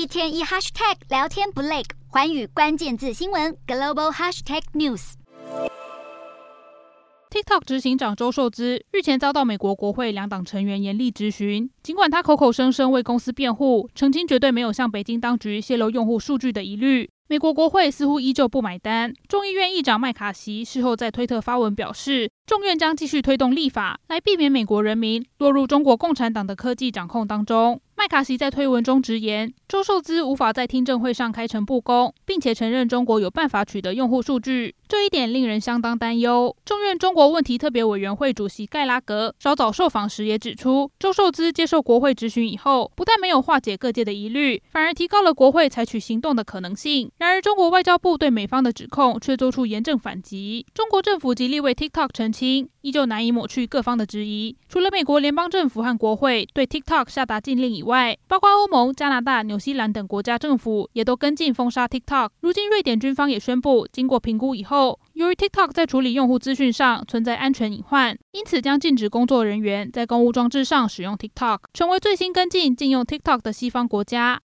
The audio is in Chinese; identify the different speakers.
Speaker 1: 一天一 hashtag 聊天不累，环宇关键字新闻 global hashtag news。
Speaker 2: TikTok 执行长周受资日前遭到美国国会两党成员严厉质询，尽管他口口声声为公司辩护，澄清绝对没有向北京当局泄露用户数据的疑虑。美国国会似乎依旧不买单。众议院议长麦卡锡事后在推特发文表示，众院将继续推动立法，来避免美国人民落入中国共产党的科技掌控当中。麦卡锡在推文中直言，周受资无法在听证会上开诚布公，并且承认中国有办法取得用户数据，这一点令人相当担忧。众院中国问题特别委员会主席盖拉格稍早受访时也指出，周受资接受国会质询以后，不但没有化解各界的疑虑，反而提高了国会采取行动的可能性。然而，中国外交部对美方的指控却做出严正反击。中国政府极力为 TikTok 澄清，依旧难以抹去各方的质疑。除了美国联邦政府和国会对 TikTok 下达禁令以外外，包括欧盟、加拿大、纽西兰等国家政府也都跟进封杀 TikTok。如今，瑞典军方也宣布，经过评估以后，由于 TikTok 在处理用户资讯上存在安全隐患，因此将禁止工作人员在公务装置上使用 TikTok，成为最新跟进禁用 TikTok 的西方国家。